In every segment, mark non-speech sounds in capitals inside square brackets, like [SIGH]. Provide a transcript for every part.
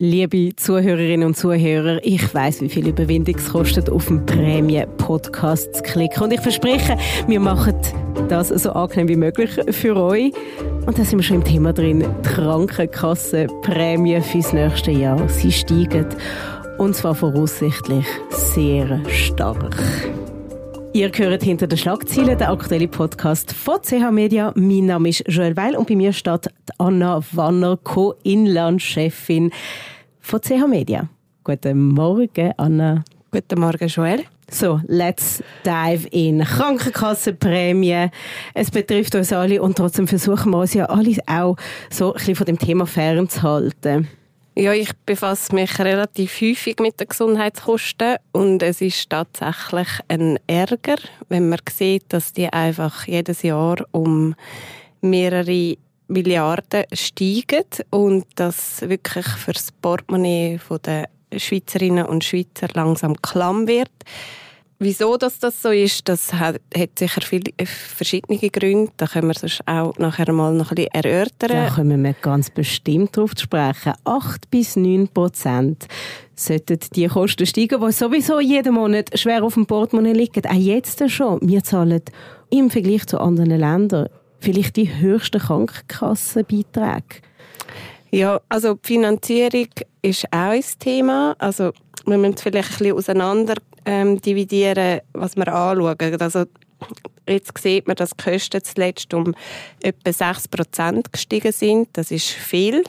Liebe Zuhörerinnen und Zuhörer, ich weiß, wie viel Überwindung es kostet, auf den Prämien-Podcast zu klicken. Und ich verspreche, wir machen das so angenehm wie möglich für euch. Und da sind wir schon im Thema drin. Die Krankenkassenprämien fürs nächste Jahr, sie steigen. Und zwar voraussichtlich sehr stark. Ihr hört hinter den Schlagzeilen den aktuellen Podcast von CH Media. Mein Name ist Joel Weil und bei mir steht Anna Wanner, Co-Inlandchefin von CH Media. Guten Morgen, Anna. Guten Morgen, Joel. So, let's dive in. Krankenkassenprämie. Es betrifft uns alle und trotzdem versuchen wir uns ja alle auch so ein bisschen von dem Thema fernzuhalten. Ja, ich befasse mich relativ häufig mit den Gesundheitskosten und es ist tatsächlich ein Ärger, wenn man sieht, dass die einfach jedes Jahr um mehrere Milliarden steigen und das wirklich für das Portemonnaie der Schweizerinnen und Schweizer langsam klamm wird. Wieso dass das so ist, das hat, hat sicher viele äh, verschiedene Gründe. Da können wir sonst auch nachher mal noch ein bisschen erörtern. Da kommen wir ganz bestimmt darauf zu sprechen. 8 bis 9 Prozent sollten die Kosten steigen, die sowieso jeden Monat schwer auf dem Portemonnaie liegen. Auch jetzt schon. Wir zahlen im Vergleich zu anderen Ländern vielleicht die höchsten Krankenkassenbeiträge. Ja, also die Finanzierung ist auch ein Thema. Also wir müssen vielleicht ein bisschen auseinander ähm, dividieren, was wir anschauen. Also jetzt sieht man, dass die Kosten zuletzt um etwa 6% gestiegen sind. Das ist viel.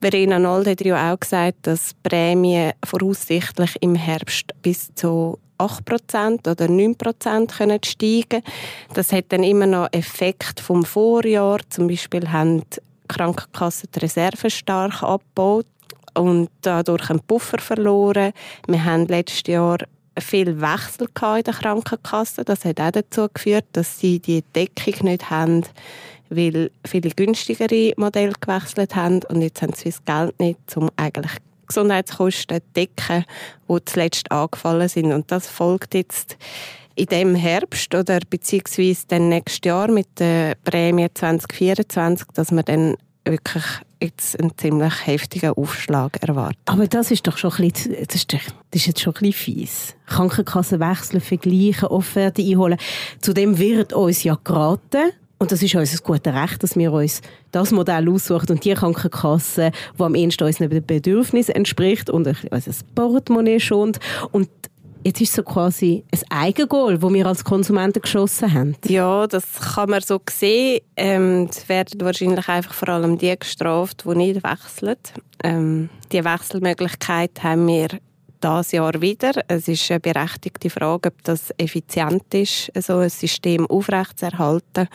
Verena Nold hat ja auch gesagt, dass Prämien voraussichtlich im Herbst bis zu 8% oder 9% können steigen Das hat dann immer noch Effekt vom Vorjahr. Zum Beispiel haben die Krankenkassen die Reserven stark abgebaut und dadurch einen Puffer verloren. Wir haben letztes Jahr viel Wechsel in der Krankenkasse. Das hat auch dazu geführt, dass sie die Deckung nicht haben, weil viele günstigere Modelle gewechselt haben und jetzt haben sie das Geld nicht, um eigentlich Gesundheitskosten zu decken, die zuletzt angefallen sind. Und das folgt jetzt in dem Herbst oder beziehungsweise dann nächstes Jahr mit der Prämie 2024, dass man dann wirklich jetzt einen ziemlich heftigen Aufschlag erwartet. Aber das ist doch schon ein bisschen, das ist, jetzt schon ein bisschen fies. Krankenkassen wechseln, vergleichen, Offerte einholen. Zudem wird uns ja geraten, und das ist unser gutes Recht, dass wir uns das Modell aussuchen und die Krankenkasse, die am ehesten unseren Bedürfnissen entspricht und unser Portemonnaie schont. Und Jetzt ist so quasi ein Eigengoal, das wir als Konsumenten geschossen haben. Ja, das kann man so sehen. Ähm, es werden wahrscheinlich einfach vor allem die gestraft, die nicht wechseln. Ähm, die Wechselmöglichkeit haben wir das Jahr wieder. Es ist eine berechtigte Frage, ob das effizient ist, so ein System aufrechtzuerhalten.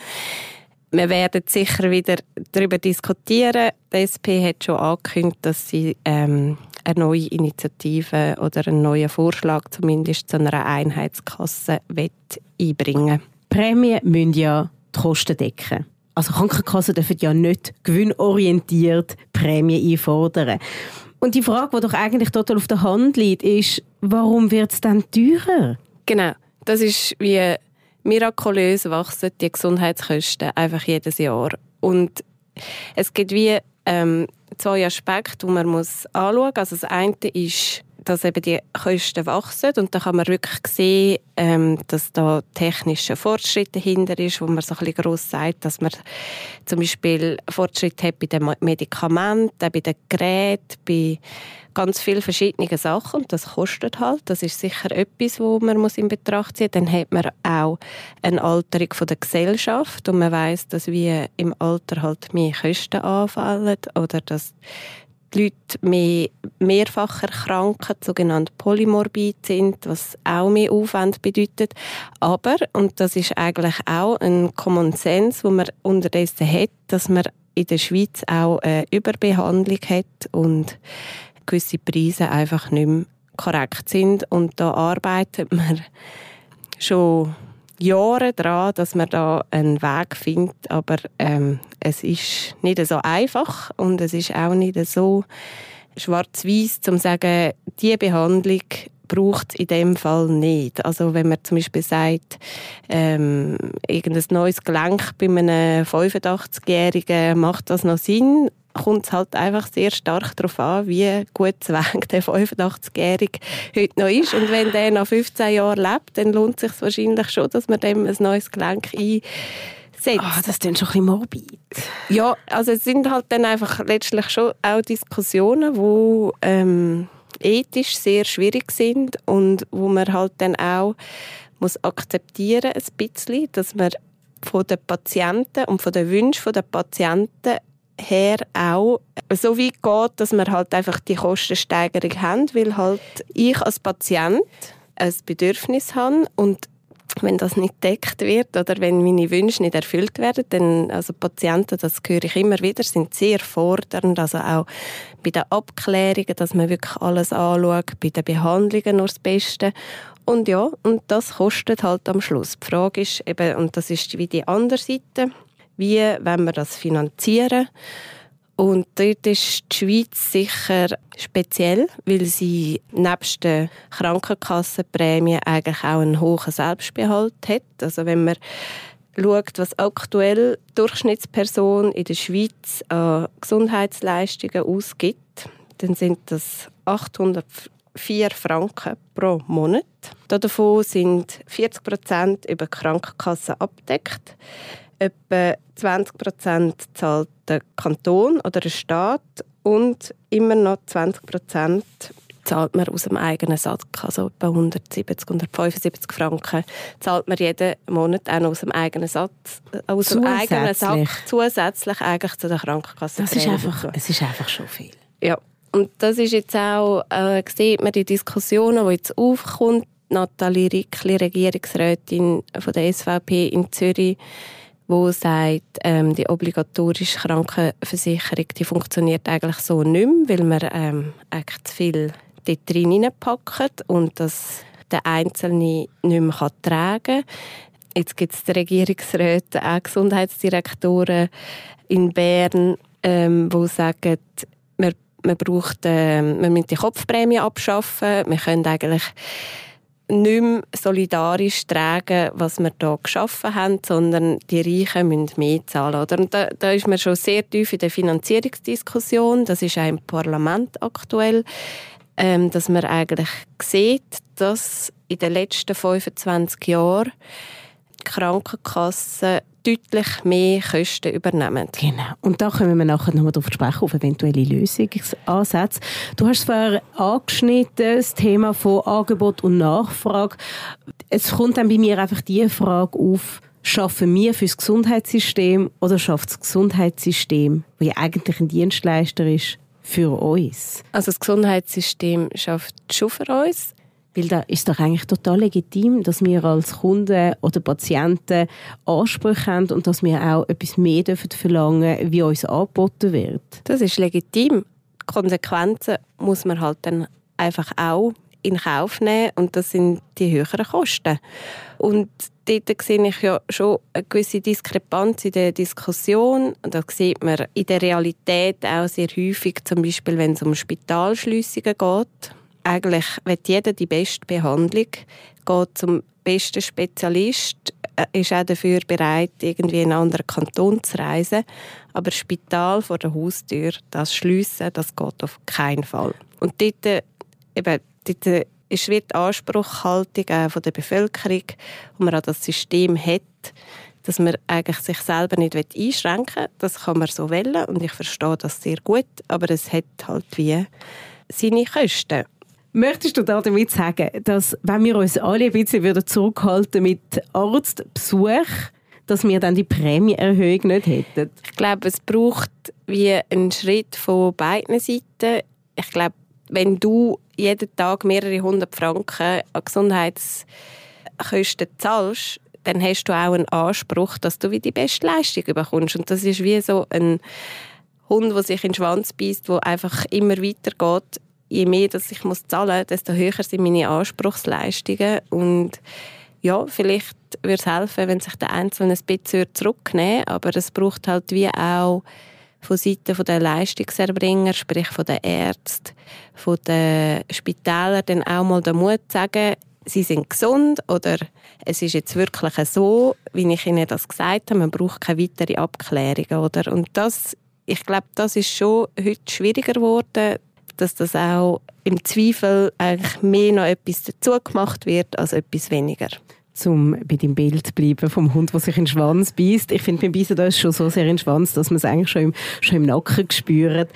Wir werden sicher wieder darüber diskutieren. Die SP hat schon angekündigt, dass sie ähm, eine neue Initiative oder einen neuen Vorschlag zumindest zu einer Einheitskasse einbringen Prämien müssen ja die Kosten decken. Also Krankenkassen dürfen ja nicht gewinnorientiert Prämien einfordern. Und die Frage, die doch eigentlich total auf der Hand liegt, ist, warum wird es dann teurer? Genau, das ist wie mirakulös wachsen die Gesundheitskosten einfach jedes Jahr. Und es gibt wie ähm, zwei Aspekte, die man muss anschauen muss. Also das eine ist, dass eben die Kosten wachsen und da kann man wirklich sehen, ähm, dass da technische Fortschritte dahinter ist, wo man so ein bisschen gross sagt, dass man zum Beispiel Fortschritte hat bei den Medikamenten, bei den Geräten, bei ganz vielen verschiedenen Sachen und das kostet halt. Das ist sicher etwas, wo man muss in Betracht ziehen. Dann hat man auch eine Alterung von der Gesellschaft und man weiß, dass wir im Alter halt mehr Kosten anfallen oder dass die Leute mehr, mehrfach erkranken, sogenannte polymorbid sind, was auch mehr Aufwand bedeutet. Aber, und das ist eigentlich auch ein Common Sense, wo man unterdessen hat, dass man in der Schweiz auch eine Überbehandlung hat und gewisse Preise einfach nicht mehr korrekt sind. Und da arbeitet man schon Jahre daran, dass man da einen Weg findet, aber ähm, es ist nicht so einfach und es ist auch nicht so schwarz-weiß, zu sagen, diese Behandlung braucht es in dem Fall nicht. Also wenn man zum Beispiel sagt, ähm, irgendein neues Gelenk bei einem 85-Jährigen macht das noch Sinn, kommt es halt einfach sehr stark darauf an, wie gut zwang der 85-Jährige heute noch ist. Und wenn der nach 15 Jahren lebt, dann lohnt es sich wahrscheinlich schon, dass man dem ein neues Gelenk einsetzt. Ah, das ist schon ein bisschen morbid. Ja, also es sind halt dann einfach letztlich schon auch Diskussionen, die ähm, ethisch sehr schwierig sind und wo man halt dann auch muss akzeptieren ein bisschen, dass man von den Patienten und von den Wünschen der Patienten her auch so weit geht, dass wir halt einfach die Kostensteigerung haben, weil halt ich als Patient ein Bedürfnis habe und wenn das nicht deckt wird oder wenn meine Wünsche nicht erfüllt werden, dann, also Patienten, das höre ich immer wieder, sind sehr fordernd, also auch bei den Abklärungen, dass man wirklich alles anschaut, bei den Behandlungen nur das Beste. Und ja, und das kostet halt am Schluss. Die Frage ist eben, und das ist wie die andere Seite, wie wollen wir das finanzieren? Und dort ist die Schweiz sicher speziell, weil sie nebst den Krankenkassenprämien eigentlich auch einen hohen Selbstbehalt hat. Also wenn man schaut, was aktuell die Durchschnittsperson in der Schweiz an Gesundheitsleistungen ausgibt, dann sind das 804 Franken pro Monat. Davon sind 40 Prozent über die Krankenkasse abdeckt etwa 20 Prozent zahlt der Kanton oder der Staat und immer noch 20 Prozent zahlt man aus dem eigenen Sack, also etwa 170, 175 Franken zahlt man jeden Monat auch aus dem eigenen Satz, aus dem eigenen Sack zusätzlich eigentlich zu der Krankenkasse. Das ist einfach, es ist einfach schon viel. Ja, und das ist jetzt auch, äh, sieht man die Diskussionen, die jetzt aufkommt. Nathalie Rickli, Regierungsrätin von der SVP in Zürich, wo sagt, ähm, die obligatorische Krankenversicherung die funktioniert eigentlich so nicht mehr, weil man ähm, eigentlich viel dort drin packt und das der Einzelne nicht mehr tragen kann. Jetzt gibt es die Regierungsräte, auch Gesundheitsdirektoren in Bern, ähm, die sagen, wir, man, braucht, äh, wir die Kopfprämie abschaffen. Wir können eigentlich nicht mehr solidarisch tragen, was wir hier geschaffen haben, sondern die Reichen müssen mehr zahlen. Oder? Und da, da ist man schon sehr tief in der Finanzierungsdiskussion. Das ist auch im Parlament aktuell, ähm, dass man eigentlich sieht, dass in den letzten 25 Jahren Krankenkassen deutlich mehr Kosten übernehmen. Genau. Und da können wir nachher nochmal darauf sprechen, auf eventuelle Lösungsansätze. Du hast vorher angeschnitten, das Thema von Angebot und Nachfrage. Es kommt dann bei mir einfach die Frage auf, schaffen wir für das Gesundheitssystem oder schafft das Gesundheitssystem, das ja eigentlich ein Dienstleister ist, für uns? Also das Gesundheitssystem schafft schon für uns. Weil da ist doch eigentlich total legitim, dass wir als Kunden oder Patienten Ansprüche haben und dass wir auch etwas mehr dürfen verlangen wie uns angeboten wird. Das ist legitim. Konsequenzen muss man halt dann einfach auch in Kauf nehmen und das sind die höheren Kosten. Und dort sehe ich ja schon eine gewisse Diskrepanz in der Diskussion. Und da sieht man in der Realität auch sehr häufig, zum Beispiel wenn es um Spitalschliessungen geht eigentlich will jeder die beste Behandlung, geht zum besten Spezialist, äh, ist auch dafür bereit, irgendwie in einen anderen Kanton zu reisen. Aber Spital vor der Haustür, das Schliessen, das geht auf keinen Fall. Und dort, äh, eben, dort ist die Anspruchhaltung von der Bevölkerung, die man an das System hat, dass man eigentlich sich selber nicht einschränken will. Das kann man so wählen und ich verstehe das sehr gut, aber es hat halt wie seine Kosten. Möchtest du damit sagen, dass wenn wir uns alle ein bisschen wieder zurückhalten mit Arztbesuch, dass wir dann die Prämieerhöhung nicht hätten? Ich glaube, es braucht wie einen Schritt von beiden Seiten. Ich glaube, wenn du jeden Tag mehrere hundert Franken an Gesundheitskosten zahlst, dann hast du auch einen Anspruch, dass du wie die beste Leistung bekommst. Und das ist wie so ein Hund, der sich in den Schwanz beißt, der einfach immer weitergeht je mehr dass ich muss zahlen muss, desto höher sind meine Anspruchsleistungen. Und ja, vielleicht würde es helfen, wenn sich der Einzelne ein bisschen zurücknehmen aber es braucht halt wie auch von Seiten der Leistungserbringer, sprich von den Ärzten, von den Spitälern, dann auch mal den Mut zu sagen, sie sind gesund oder es ist jetzt wirklich so, wie ich Ihnen das gesagt habe, man braucht keine weitere Abklärung. Oder? Und das, ich glaube, das ist schon heute schwieriger geworden, dass das auch im Zweifel eigentlich mehr noch etwas dazu gemacht wird als etwas weniger zum bei dem Bild bleiben vom Hund, der sich in den Schwanz beißt. Ich finde, beim Beißen da ist schon so sehr in den Schwanz, dass man es eigentlich schon im, schon im Nacken spürt.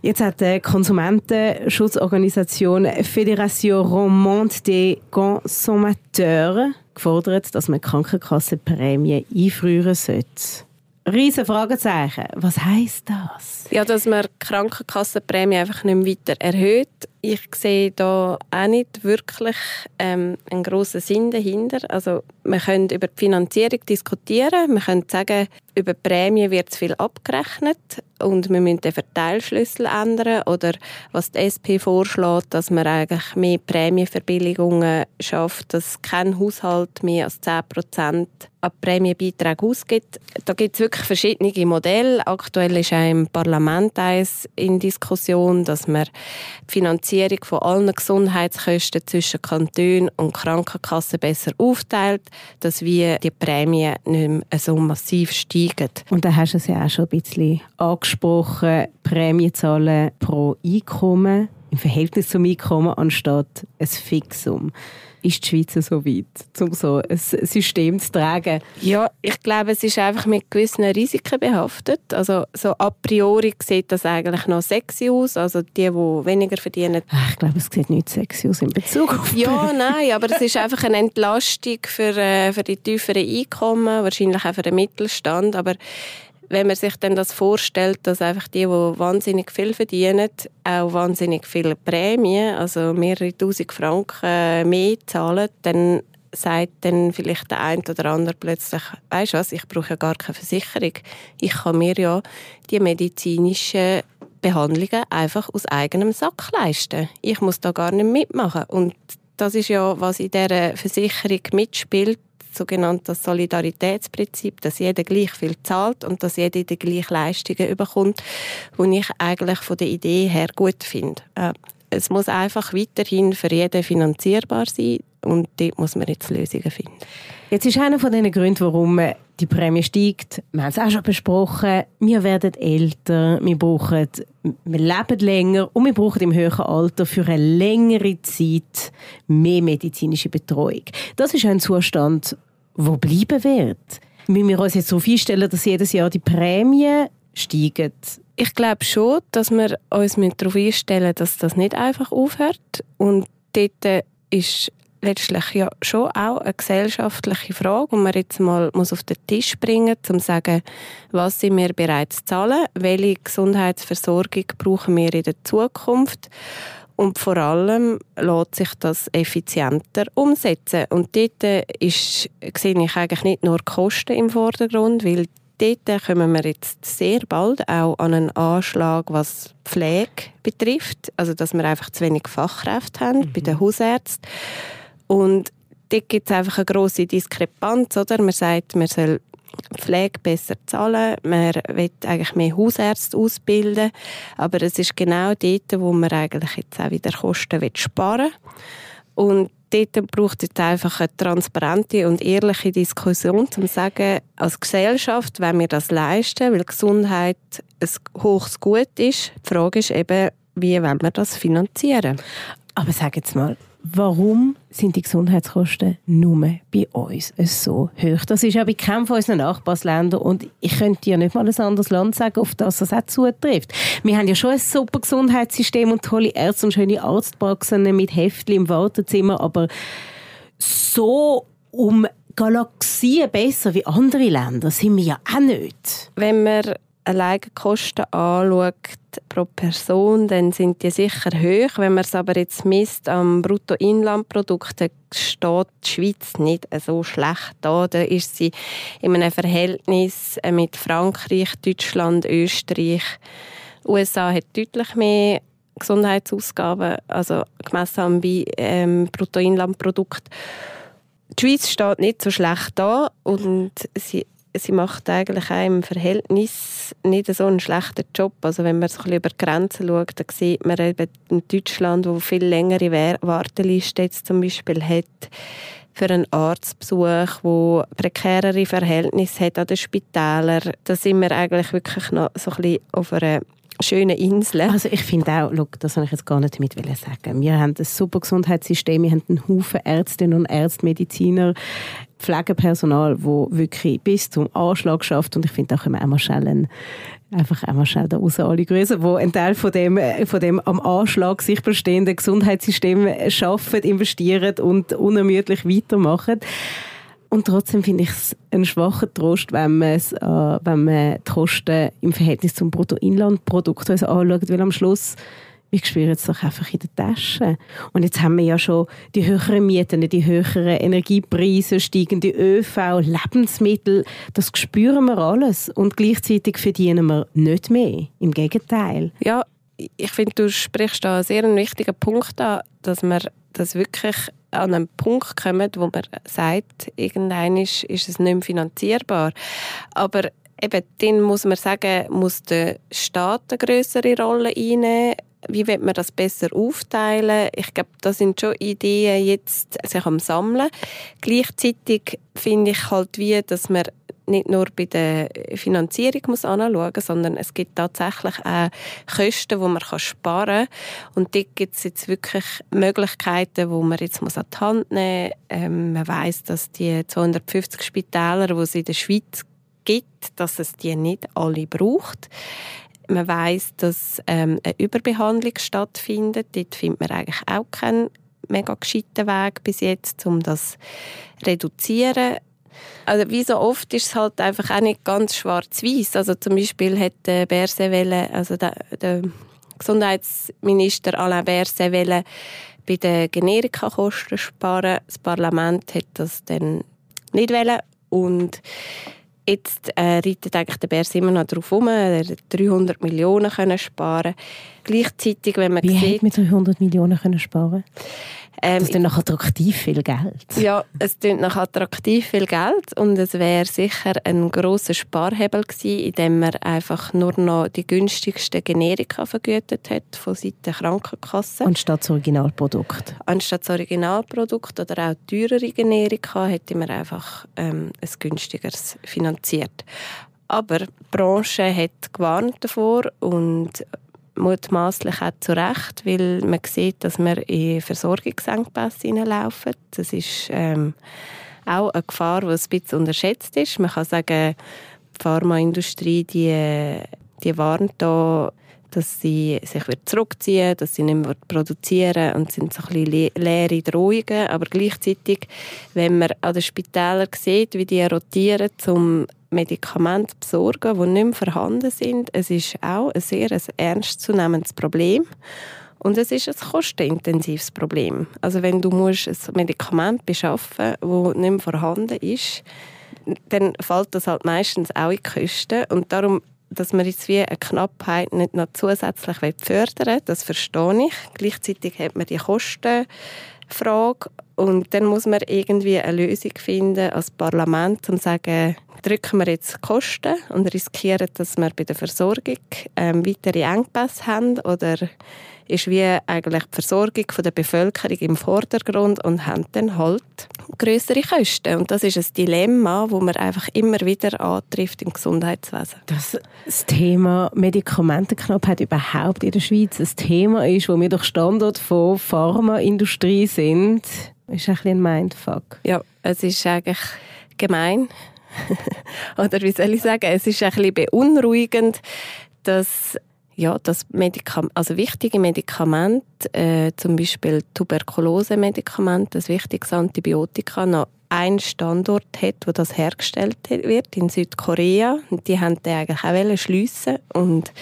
Jetzt hat die Konsumentenschutzorganisation Fédération Romande des Consommateurs gefordert, dass man Krankenkassenprämien einfrieren sollte. Riesen Fragezeichen. Was heißt das? Ja, dass man die Krankenkassenprämie einfach nicht mehr weiter erhöht. Ich sehe da auch nicht wirklich ähm, einen grossen Sinn dahinter. Also wir können über die Finanzierung diskutieren. Wir können sagen, über die Prämie wird zu viel abgerechnet und wir müssen den Verteilschlüssel ändern. Oder was die SP vorschlägt, dass man eigentlich mehr Prämienverbilligungen schafft, dass kein Haushalt mehr als 10 Prozent an Prämienbeiträge ausgibt. Da gibt es wirklich verschiedene Modelle. Aktuell ist auch im Parlament eins in Diskussion, dass man die Finanzierung von allen Gesundheitskosten zwischen Kanton und Krankenkassen besser aufteilt, dass wir die Prämien nicht mehr so massiv steigen. Und da hast du es ja auch schon ein bisschen angesprochen, Prämienzahlen pro Einkommen im Verhältnis zum Einkommen anstatt ein Fixum ist die Schweiz so weit, um so ein System zu tragen? Ja, ich glaube, es ist einfach mit gewissen Risiken behaftet. Also so a priori sieht das eigentlich noch sexy aus. Also die, die weniger verdienen. Ich glaube, es sieht nicht sexy aus in Bezug auf Ja, nein, aber es ist einfach eine Entlastung für, äh, für die tieferen Einkommen, wahrscheinlich auch für den Mittelstand. Aber wenn man sich dann das vorstellt, dass einfach die, die wahnsinnig viel verdienen, auch wahnsinnig viele Prämien, also mehrere tausend Franken mehr zahlen, dann sagt dann vielleicht der eine oder andere plötzlich, weißt du was, ich brauche ja gar keine Versicherung. Ich kann mir ja die medizinischen Behandlungen einfach aus eigenem Sack leisten. Ich muss da gar nicht mitmachen. Und das ist ja, was in dieser Versicherung mitspielt, sogenanntes Solidaritätsprinzip, dass jeder gleich viel zahlt und dass jeder die gleichen Leistungen bekommt, die ich eigentlich von der Idee her gut finde. Äh, es muss einfach weiterhin für jeden finanzierbar sein und dort muss man jetzt Lösungen finden. Jetzt ist einer von den Gründen, warum die Prämie steigt. Wir haben es auch schon besprochen. Wir werden älter, wir brauchen, wir leben länger und wir brauchen im höheren Alter für eine längere Zeit mehr medizinische Betreuung. Das ist ein Zustand, wo bleiben wird. Müssen wir uns jetzt so vorstellen, dass jedes Jahr die Prämien steigen? Ich glaube schon, dass wir uns darauf einstellen dass das nicht einfach aufhört. Und dort ist letztlich ja schon auch eine gesellschaftliche Frage, die man jetzt mal muss auf den Tisch bringen muss, um zu sagen, was sind wir bereit zu zahlen, welche Gesundheitsversorgung brauchen wir in der Zukunft und vor allem lässt sich das effizienter umsetzen. Und dort ist, sehe ich eigentlich nicht nur Kosten im Vordergrund, weil dort kommen wir jetzt sehr bald auch an einen Anschlag, was Pflege betrifft. Also, dass wir einfach zu wenig Fachkräfte haben mhm. bei den Hausärzten. Und dort gibt es einfach eine grosse Diskrepanz. Oder? Man sagt, man soll Pflege besser zahlen. Man will eigentlich mehr Hausärzte ausbilden. Aber es ist genau dort, wo man eigentlich jetzt auch wieder Kosten sparen will. Und dort braucht es einfach eine transparente und ehrliche Diskussion, um zu sagen, als Gesellschaft wenn wir das leisten, weil Gesundheit ein hohes Gut ist. Die Frage ist eben, wie wollen wir das finanzieren? Aber sag jetzt mal, warum sind die Gesundheitskosten nur bei uns so hoch? Das ist ja bei keinem von unseren Nachbarländern und ich könnte ja nicht mal ein anderes Land sagen, auf das das auch zutrifft. Wir haben ja schon ein super Gesundheitssystem und tolle Ärzte und schöne Arztpraxen mit Heftli im Wartezimmer, aber so um Galaxien besser wie andere Länder sind wir ja auch nicht. Wenn man alleine Kosten anschaut pro Person, dann sind die sicher hoch. Wenn man es aber jetzt misst am Bruttoinlandprodukt, dann steht die Schweiz nicht so schlecht da. Da ist sie in einem Verhältnis mit Frankreich, Deutschland, Österreich. USA hat deutlich mehr Gesundheitsausgaben, also gemessen am ähm, Bruttoinlandprodukt. Die Schweiz steht nicht so schlecht da und sie sie macht eigentlich auch im Verhältnis nicht so einen schlechten Job. Also wenn man so ein über die Grenzen schaut, dann sieht man eben in Deutschland, wo viel längere Warteliste jetzt zum Beispiel hat, für einen Arztbesuch, wo prekärere Verhältnisse hat an den Spitälern. Da sind wir eigentlich wirklich noch so ein bisschen auf einer schönen Insel. Also ich finde auch, look, das wollte ich jetzt gar nicht damit sagen. Wir haben ein super Gesundheitssystem, wir haben einen Haufen Ärztinnen und Ärzte, Mediziner, Pflegepersonal, wo wirklich bis zum Anschlag schafft und ich finde auch immer einmal schnell einfach einmal schnell da raus alle Grüße, wo ein Teil von dem, von dem am Anschlag sich bestehenden Gesundheitssystem schaffen, investieren und unermüdlich weitermachen. Und trotzdem finde ich es einen schwachen Trost, wenn, äh, wenn man die Kosten im Verhältnis zum Bruttoinlandprodukt also anschaut, weil am Schluss wir spüren es doch einfach in der Tasche. Und jetzt haben wir ja schon die höheren Mieten, die höheren Energiepreise, steigende ÖV, Lebensmittel. Das spüren wir alles. Und gleichzeitig verdienen wir nicht mehr. Im Gegenteil. Ja, ich finde, du sprichst da einen sehr wichtigen Punkt an, dass wir das wirklich an einen Punkt kommen, wo man sagt, irgendwann ist, ist es nicht mehr finanzierbar. Aber eben, dann muss man sagen, muss der Staat eine größere Rolle einnehmen. Wie wird man das besser aufteilen? Ich glaube, das sind schon Ideen jetzt sich am Sammeln. Gleichzeitig finde ich halt wie, dass man nicht nur bei der Finanzierung muss anschauen muss, sondern es gibt tatsächlich auch Kosten, die man sparen kann. Und dort gibt es jetzt wirklich Möglichkeiten, die man jetzt muss an die Hand nehmen muss. Ähm, man weiß, dass die 250 Spitäler, die es in der Schweiz gibt, dass es die nicht alle braucht. Man weiß, dass ähm, eine Überbehandlung stattfindet. Dort findet man eigentlich auch keinen mega gescheiten Weg bis jetzt, um das zu reduzieren. Also wie so oft ist es halt einfach auch nicht ganz schwarz-weiß. Also zum Beispiel hat der also der, der Gesundheitsminister Alain Berse bei den Generikakosten sparen. Das Parlament hat das dann nicht wollen und Jetzt äh, reitet eigentlich der Bärs immer noch darauf herum, er 300 Millionen können sparen Gleichzeitig, wenn man Wie sieht... Wie 300 Millionen können sparen ähm, das ist nach attraktiv viel Geld. Ja, es klingt nach attraktiv viel Geld und es wäre sicher ein großer Sparhebel gewesen, indem man einfach nur noch die günstigsten Generika vergütet hat von Seiten der Krankenkasse. Anstatt das Originalprodukt. Anstatt das Originalprodukt oder auch teurere Generika hätte man einfach ähm, ein günstigeres finanziert. Aber die Branche hat gewarnt davor und mutmaßlich auch zu Recht, weil man sieht, dass wir in Versorgungsengpässe hineinlaufen. Das ist ähm, auch eine Gefahr, die ein bisschen unterschätzt ist. Man kann sagen, die Pharmaindustrie die, die warnt da, dass sie sich wieder zurückziehen, dass sie nicht mehr produzieren und sind so ein bisschen leere Drohungen. Aber gleichzeitig, wenn man an den Spitälern sieht, wie die rotieren, um Medikamente besorgen, die nicht mehr vorhanden sind. Es ist auch ein sehr ein ernstzunehmendes Problem. Und es ist ein kostenintensives Problem. Also wenn du musst ein Medikament beschaffen musst, das nicht mehr vorhanden ist, dann fällt das halt meistens auch in die Kosten. Und darum, dass man jetzt wie eine Knappheit nicht noch zusätzlich fördern will, das verstehe ich. Gleichzeitig hat man die Kostenfrage und dann muss man irgendwie eine Lösung finden als Parlament, zu sagen, drücken wir jetzt Kosten und riskieren, dass wir bei der Versorgung ähm, weitere Engpässe haben oder ist wie eigentlich die Versorgung der Bevölkerung im Vordergrund und haben dann halt größere Kosten. Und das ist ein Dilemma, wo man einfach immer wieder antrifft im Gesundheitswesen. Dass das Thema Medikamentenknappheit überhaupt in der Schweiz ein Thema ist, wo wir doch Standort von Pharmaindustrie sind, ist ein bisschen ein Mindfuck. Ja, es ist eigentlich gemein, [LAUGHS] Oder wie soll ich sagen, es ist ein bisschen beunruhigend, dass ja, das Medikament, also wichtige Medikamente, äh, zum Beispiel Tuberkulose-Medikamente, das wichtigste Antibiotika, noch einen Standort hat, wo das hergestellt wird, in Südkorea. Und die haben den eigentlich auch schliessen Und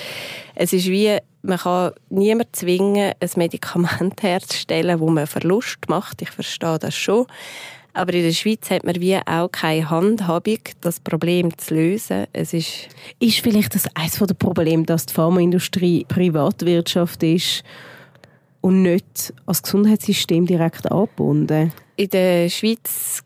es ist wie, man kann niemand zwingen, ein Medikament [LAUGHS] herzustellen, wo man Verlust macht. Ich verstehe das schon. Aber in der Schweiz hat man wie auch keine Handhabung, das Problem zu lösen. Es ist, ist vielleicht das eines der Probleme, dass die Pharmaindustrie Privatwirtschaft ist und nicht als Gesundheitssystem direkt angebunden? In der Schweiz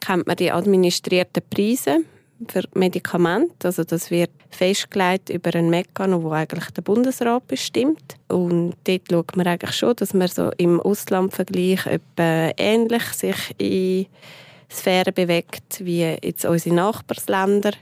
kennt man die administrierten Preise. Für Medikamente. Also das wird festgelegt über einen Mechanismus, wo eigentlich der Bundesrat bestimmt. Und dort schaut man eigentlich schon, dass man so im Auslandvergleich etwa ähnlich sich in Sphären bewegt wie jetzt unsere Nachbarländer.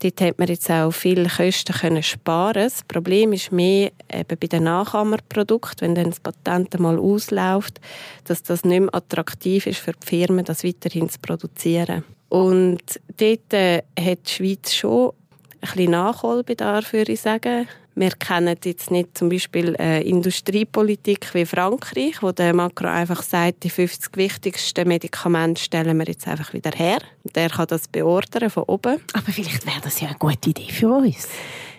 Dort hat man jetzt auch viele Kosten können sparen. Das Problem ist mehr eben bei den Nachahmerprodukten, wenn dann das Patent mal ausläuft, dass das nicht mehr attraktiv ist für die Firmen, das weiterhin zu produzieren. Und dort äh, hat die Schweiz schon ein bisschen Nachholbedarf, würde ich sagen. Wir kennen jetzt nicht zum Beispiel eine Industriepolitik wie Frankreich, wo der Macron einfach sagt, die 50 wichtigsten Medikamente stellen wir jetzt einfach wieder her. Der kann das beordern von oben. Aber vielleicht wäre das ja eine gute Idee für uns.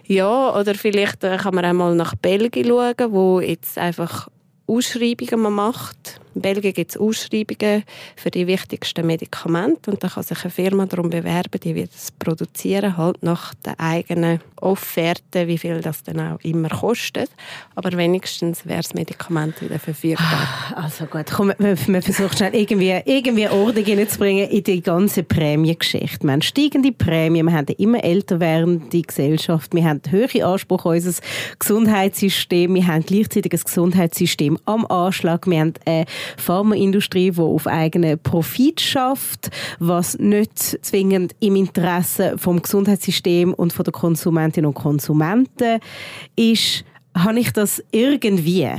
Ja, oder vielleicht äh, kann man auch mal nach Belgien schauen, wo jetzt einfach Ausschreibungen man macht. In Belgien gibt es Ausschreibungen für die wichtigsten Medikamente und da kann sich eine Firma darum bewerben, die wird es produzieren, halt nach der eigenen Offerte, wie viel das dann auch immer kostet. Aber wenigstens wäre das Medikament wieder verfügbar. Ah, also gut, komm, wir versuchen schnell irgendwie, irgendwie Ordnung reinzubringen in die ganze Prämiengeschichte. Wir haben steigende Prämien, wir haben immer älter werdende Gesellschaft, wir haben höhere Ansprüche an unser Gesundheitssystem, wir haben gleichzeitig ein Gesundheitssystem am Anschlag, wir haben eine Pharmaindustrie, die auf eigenen Profit schafft, was nicht zwingend im Interesse vom Gesundheitssystem und von der Konsumentinnen und Konsumenten ist. Habe ich das irgendwie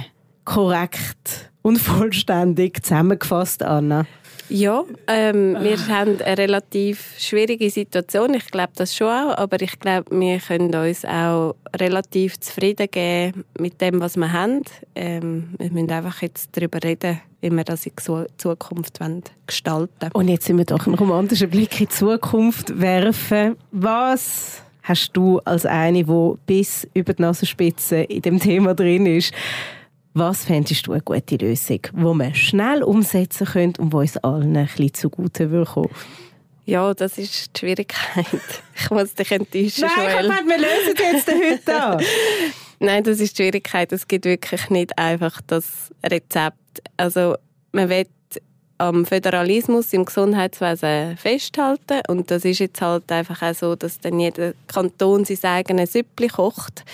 korrekt und vollständig zusammengefasst, Anna? Ja, ähm, wir haben eine relativ schwierige Situation. Ich glaube das schon auch, aber ich glaube, wir können uns auch relativ zufrieden geben mit dem, was wir haben. Ähm, wir müssen einfach jetzt darüber reden, wie wir das in Zukunft gestalten wollen. Und jetzt sind wir doch einen romantischen Blick in die Zukunft werfen. Was hast du als eine, die bis über die Nasenspitze in dem Thema drin ist, was fändest du eine gute Lösung, die wir schnell umsetzen können und die uns allen ein bisschen zugute würde Ja, das ist die Schwierigkeit. [LAUGHS] Ich muss dich enttäuschen, Nein, Joel. Nein, wir lösen jetzt heute an. [LAUGHS] Nein, das ist die Schwierigkeit. Es gibt wirklich nicht einfach das Rezept. Also, man will am Föderalismus im Gesundheitswesen festhalten und das ist jetzt halt einfach auch so, dass dann jeder Kanton sein eigenes Süppli kocht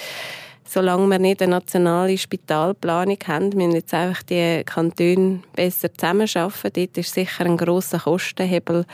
solange wir nicht eine nationale Spitalplanung haben, müssen jetzt einfach die Kantone besser zusammenarbeiten. Dort ist sicher ein grosser Kostenhebel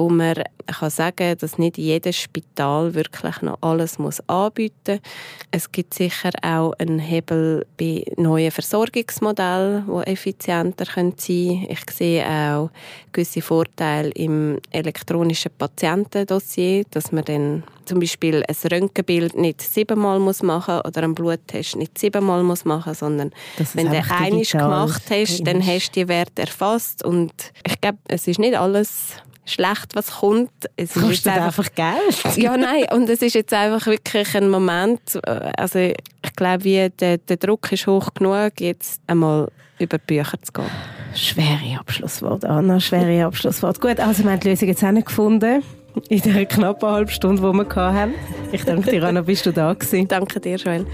wo man kann sagen dass nicht jedes Spital wirklich noch alles muss anbieten muss. Es gibt sicher auch einen Hebel bei neuen Versorgungsmodellen, die effizienter sein können. Ich sehe auch gewisse Vorteile im elektronischen Patientendossier, dass man dann zum Beispiel ein Röntgenbild nicht siebenmal muss machen oder einen Bluttest nicht siebenmal muss machen, sondern wenn du einmal gemacht hast, dann hast du die Werte erfasst und ich glaube, es ist nicht alles schlecht, was kommt. Es kostet einfach, einfach Geld. [LAUGHS] ja, nein, und es ist jetzt einfach wirklich ein Moment, äh, also ich glaube, der, der Druck ist hoch genug, jetzt einmal über die Bücher zu gehen. Schwere Abschlusswort, Anna, schwere Abschlusswort. Gut, also wir haben die Lösung jetzt auch gefunden in der knappen halben Stunde, die wir hatten. Ich danke dir, Anna, [LAUGHS] bist du da gewesen. Danke dir, Joel.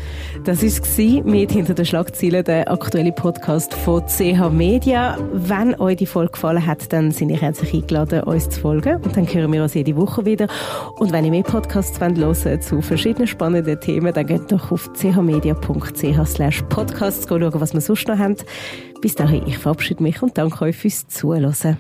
Das war mit «Hinter den Schlagzeilen», der aktuelle Podcast von CH Media. Wenn euch die Folge gefallen hat, dann sind ihr herzlich eingeladen, uns zu folgen. Und dann hören wir uns jede Woche wieder. Und wenn ihr mehr Podcasts hören wollt zu verschiedenen spannenden Themen, dann geht doch auf chmedia.ch slash podcasts schauen, was wir sonst noch haben. Bis dahin, ich verabschiede mich und danke euch fürs Zuhören.